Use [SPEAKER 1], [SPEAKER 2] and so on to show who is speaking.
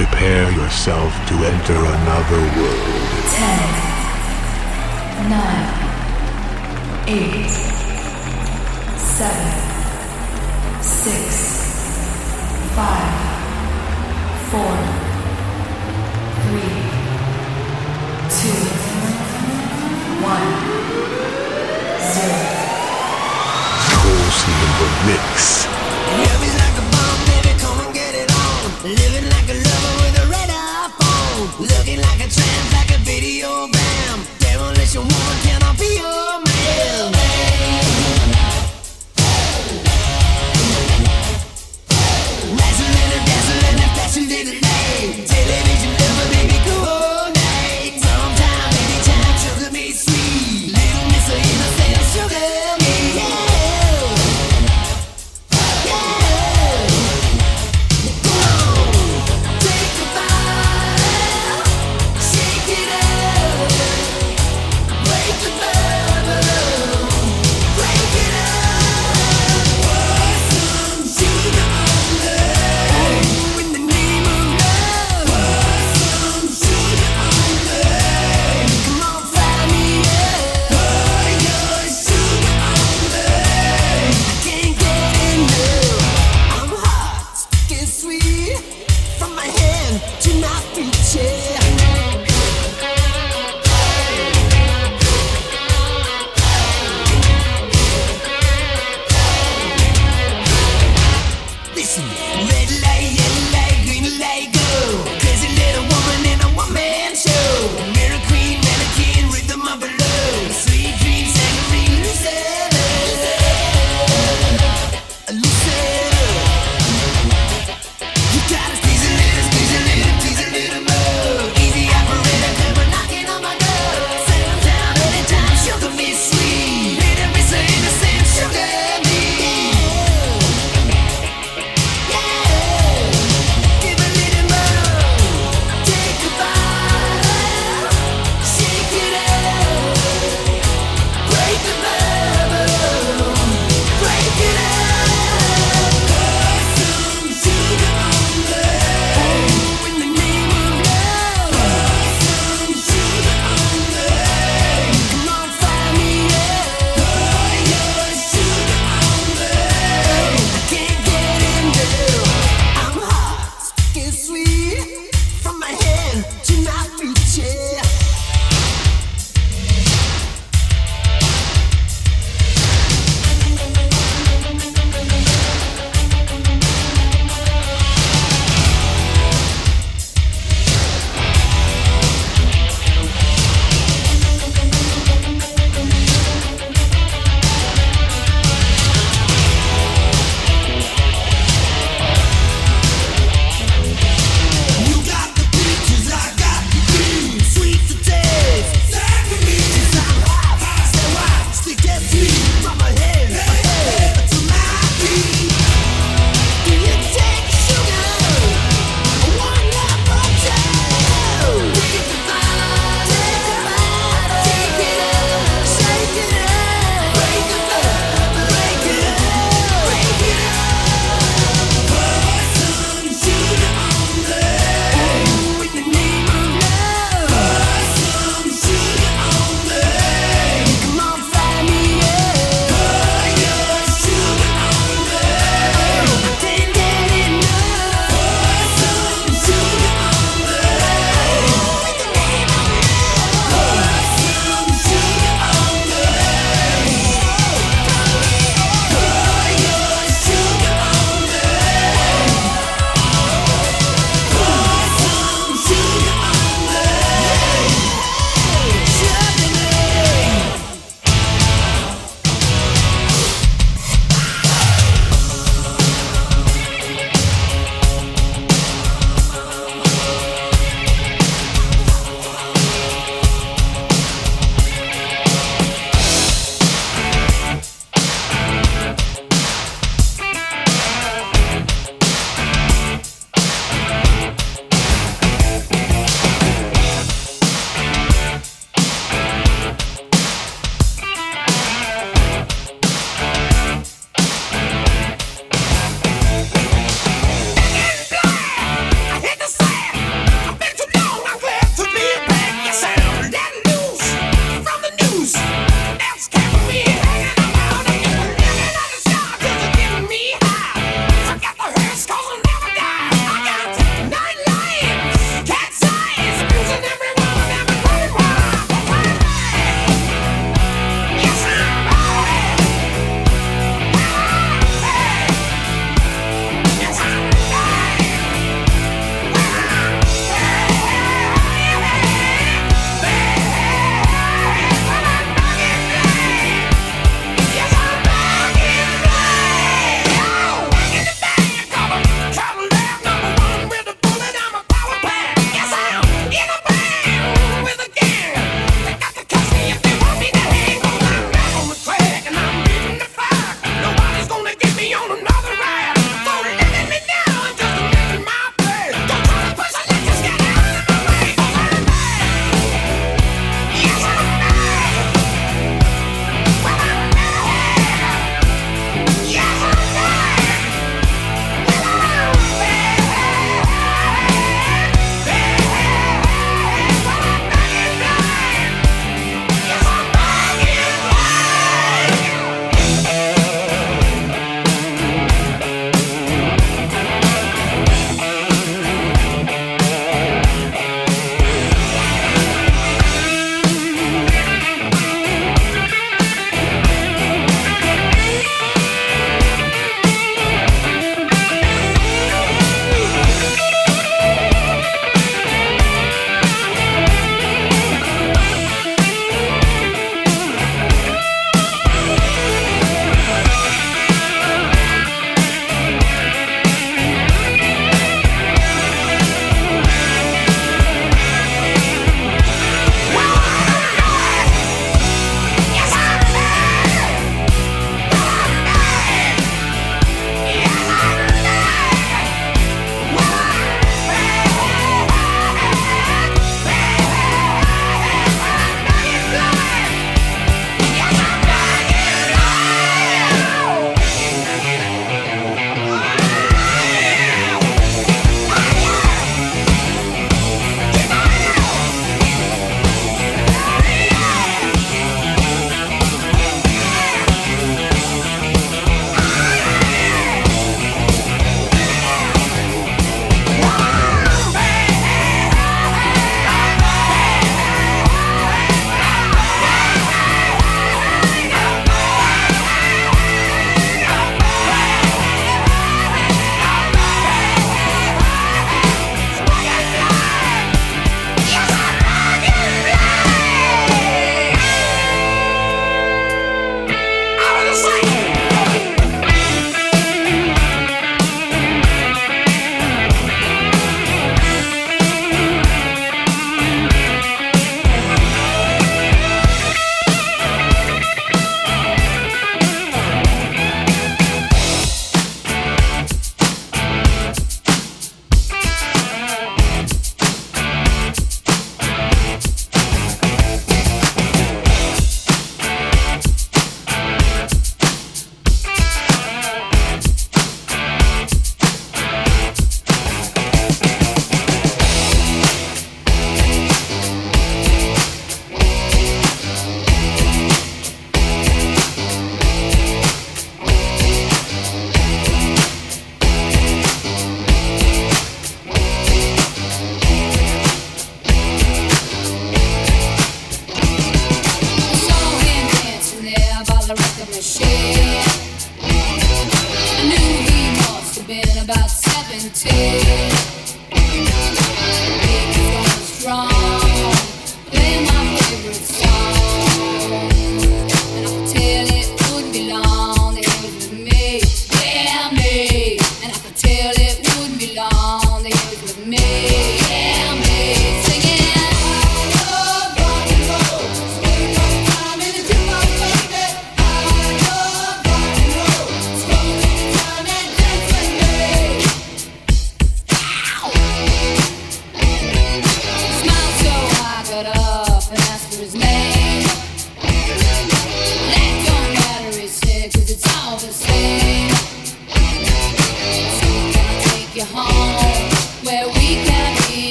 [SPEAKER 1] Prepare yourself to enter another world.
[SPEAKER 2] Ten, nine, eight, seven, six, five, four, three, two, one, zero.
[SPEAKER 1] Cold the mix.
[SPEAKER 3] Like a bomb, baby, come and get it on. Look